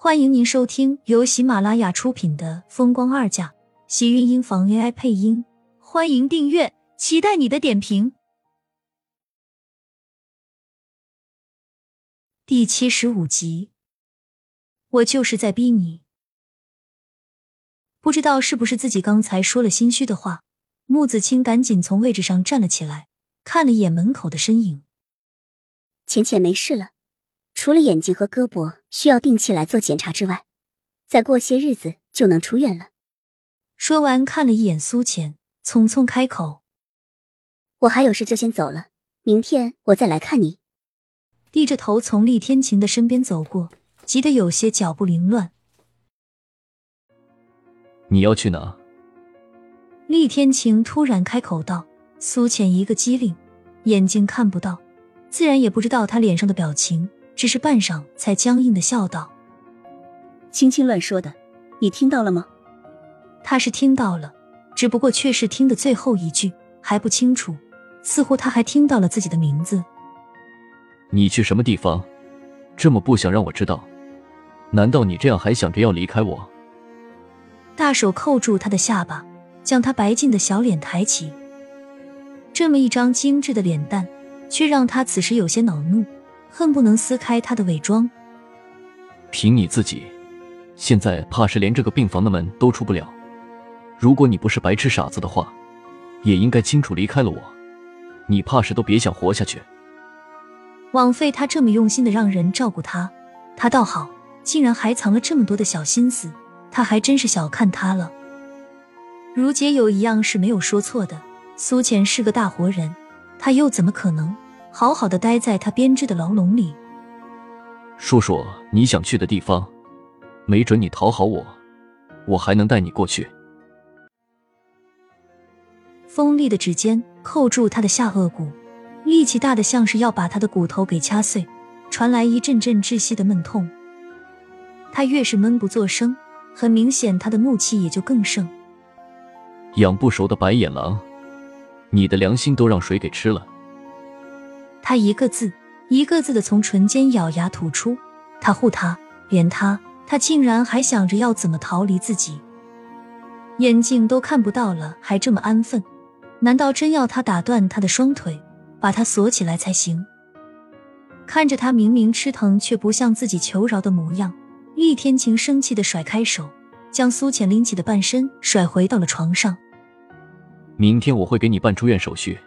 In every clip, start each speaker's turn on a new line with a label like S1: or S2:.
S1: 欢迎您收听由喜马拉雅出品的《风光二嫁》，喜运音房 AI 配音。欢迎订阅，期待你的点评。第七十五集，我就是在逼你。不知道是不是自己刚才说了心虚的话，穆子清赶紧从位置上站了起来，看了一眼门口的身影。
S2: 浅浅没事了。除了眼睛和胳膊需要定期来做检查之外，再过些日子就能出院了。
S1: 说完，看了一眼苏浅，匆匆开口：“
S2: 我还有事，就先走了。明天我再来看你。”
S1: 低着头从厉天晴的身边走过，急得有些脚步凌乱。
S3: 你要去哪？
S1: 厉天晴突然开口道。苏浅一个机灵，眼睛看不到，自然也不知道他脸上的表情。只是半晌，才僵硬的笑道：“
S4: 青青乱说的，你听到了吗？”
S1: 他是听到了，只不过却是听的最后一句还不清楚，似乎他还听到了自己的名字。
S3: 你去什么地方？这么不想让我知道？难道你这样还想着要离开我？
S1: 大手扣住他的下巴，将他白净的小脸抬起，这么一张精致的脸蛋，却让他此时有些恼怒。恨不能撕开他的伪装。
S3: 凭你自己，现在怕是连这个病房的门都出不了。如果你不是白痴傻子的话，也应该清楚离开了我。你怕是都别想活下去。
S1: 枉费他这么用心的让人照顾他，他倒好，竟然还藏了这么多的小心思。他还真是小看他了。如姐有一样是没有说错的，苏浅是个大活人，他又怎么可能？好好的待在他编织的牢笼里。
S3: 说说你想去的地方，没准你讨好我，我还能带你过去。
S1: 锋利的指尖扣住他的下颚骨，力气大的像是要把他的骨头给掐碎，传来一阵阵窒息的闷痛。他越是闷不作声，很明显他的怒气也就更盛。
S3: 养不熟的白眼狼，你的良心都让谁给吃了。
S1: 他一个字一个字的从唇间咬牙吐出，他护他，连他，他竟然还想着要怎么逃离自己，眼睛都看不到了，还这么安分，难道真要他打断他的双腿，把他锁起来才行？看着他明明吃疼却不向自己求饶的模样，厉天晴生气的甩开手，将苏浅拎起的半身甩回到了床上。
S3: 明天我会给你办出院手续，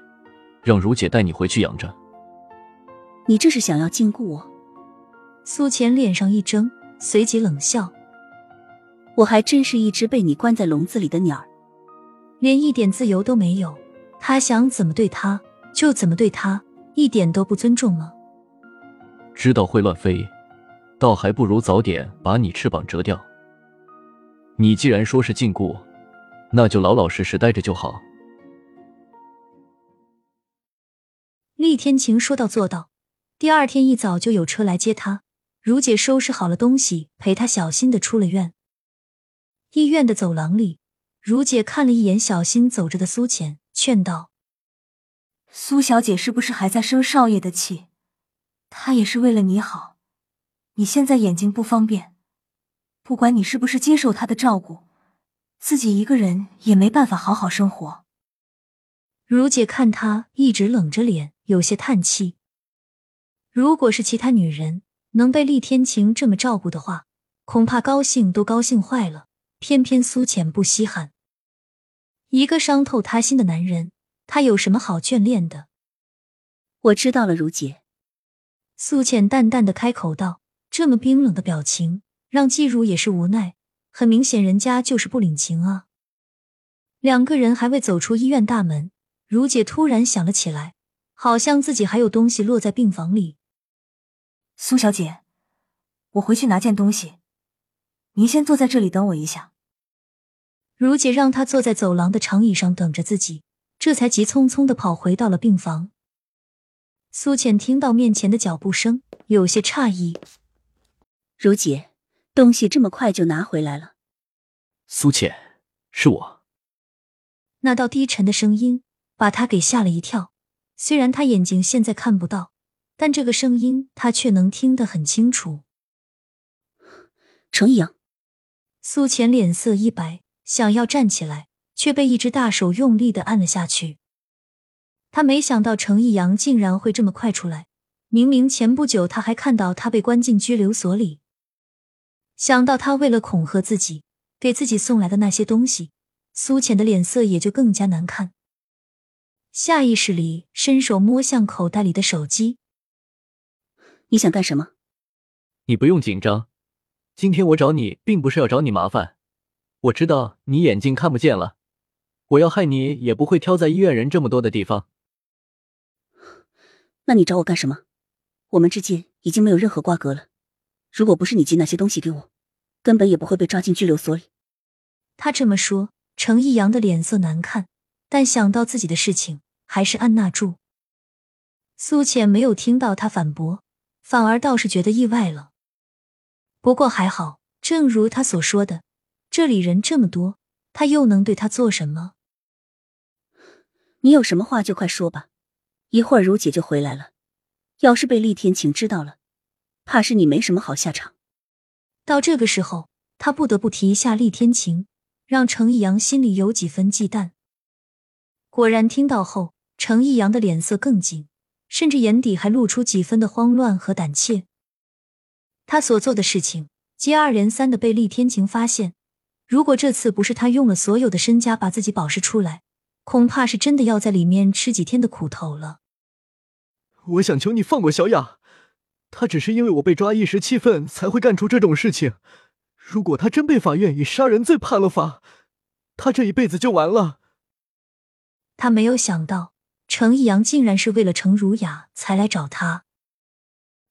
S3: 让如姐带你回去养着。
S4: 你这是想要禁锢我？
S1: 苏浅脸上一怔，随即冷笑：“
S4: 我还真是一只被你关在笼子里的鸟儿，
S1: 连一点自由都没有。他想怎么对他就怎么对他，一点都不尊重吗？
S3: 知道会乱飞，倒还不如早点把你翅膀折掉。你既然说是禁锢，那就老老实实待着就好。”
S1: 厉天晴说到做到。第二天一早就有车来接他，如姐收拾好了东西，陪他小心的出了院。医院的走廊里，如姐看了一眼小心走着的苏浅，劝道：“
S5: 苏小姐是不是还在生少爷的气？她也是为了你好。你现在眼睛不方便，不管你是不是接受她的照顾，自己一个人也没办法好好生活。”
S1: 如姐看他一直冷着脸，有些叹气。如果是其他女人能被厉天晴这么照顾的话，恐怕高兴都高兴坏了。偏偏苏浅不稀罕，一个伤透他心的男人，他有什么好眷恋的？
S4: 我知道了，如姐。
S1: 苏浅淡淡的开口道，这么冰冷的表情让季如也是无奈。很明显，人家就是不领情啊。两个人还未走出医院大门，如姐突然想了起来，好像自己还有东西落在病房里。
S5: 苏小姐，我回去拿件东西，您先坐在这里等我一下。
S1: 如姐让她坐在走廊的长椅上等着自己，这才急匆匆的跑回到了病房。苏浅听到面前的脚步声，有些诧异：“
S4: 如姐，东西这么快就拿回来了？”
S3: 苏浅，是我。
S1: 那道低沉的声音把她给吓了一跳，虽然她眼睛现在看不到。但这个声音他却能听得很清楚。
S4: 程逸阳，
S1: 苏浅脸色一白，想要站起来，却被一只大手用力的按了下去。他没想到程逸阳竟然会这么快出来，明明前不久他还看到他被关进拘留所里。想到他为了恐吓自己，给自己送来的那些东西，苏浅的脸色也就更加难看。下意识里伸手摸向口袋里的手机。
S4: 你想干什么？
S3: 你不用紧张，今天我找你并不是要找你麻烦。我知道你眼睛看不见了，我要害你也不会挑在医院人这么多的地方。
S4: 那你找我干什么？我们之间已经没有任何瓜葛了。如果不是你寄那些东西给我，根本也不会被抓进拘留所里。
S1: 他这么说，程逸阳的脸色难看。但想到自己的事情，还是按捺住。苏浅没有听到他反驳，反而倒是觉得意外了。不过还好，正如他所说的，这里人这么多，他又能对他做什么？
S4: 你有什么话就快说吧，一会儿如姐就回来了。要是被厉天晴知道了，怕是你没什么好下场。
S1: 到这个时候，他不得不提一下厉天晴，让程逸阳心里有几分忌惮。果然，听到后，程逸阳的脸色更紧，甚至眼底还露出几分的慌乱和胆怯。他所做的事情接二连三的被厉天晴发现，如果这次不是他用了所有的身家把自己保释出来，恐怕是真的要在里面吃几天的苦头了。
S3: 我想求你放过小雅，她只是因为我被抓一时气愤才会干出这种事情。如果她真被法院以杀人罪判了罚，她这一辈子就完了。
S1: 他没有想到，程逸阳竟然是为了程如雅才来找他。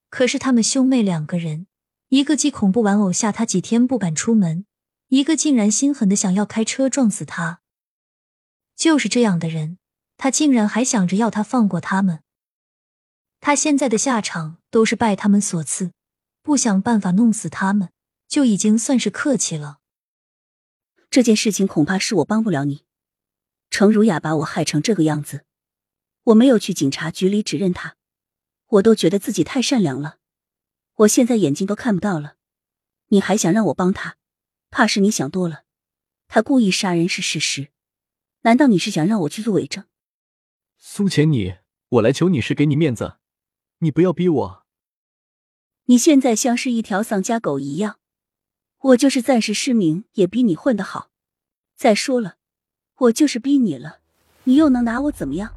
S1: 可是他们兄妹两个人，一个既恐怖玩偶吓他几天不敢出门，一个竟然心狠的想要开车撞死他。就是这样的人，他竟然还想着要他放过他们。他现在的下场都是拜他们所赐，不想办法弄死他们，就已经算是客气了。
S4: 这件事情恐怕是我帮不了你。程如雅把我害成这个样子，我没有去警察局里指认他，我都觉得自己太善良了。我现在眼睛都看不到了，你还想让我帮他？怕是你想多了。他故意杀人是事实，难道你是想让我去做伪证？
S3: 苏浅，你我来求你是给你面子，你不要逼我。
S4: 你现在像是一条丧家狗一样，我就是暂时失明也比你混得好。再说了。我就是逼你了，你又能拿我怎么样？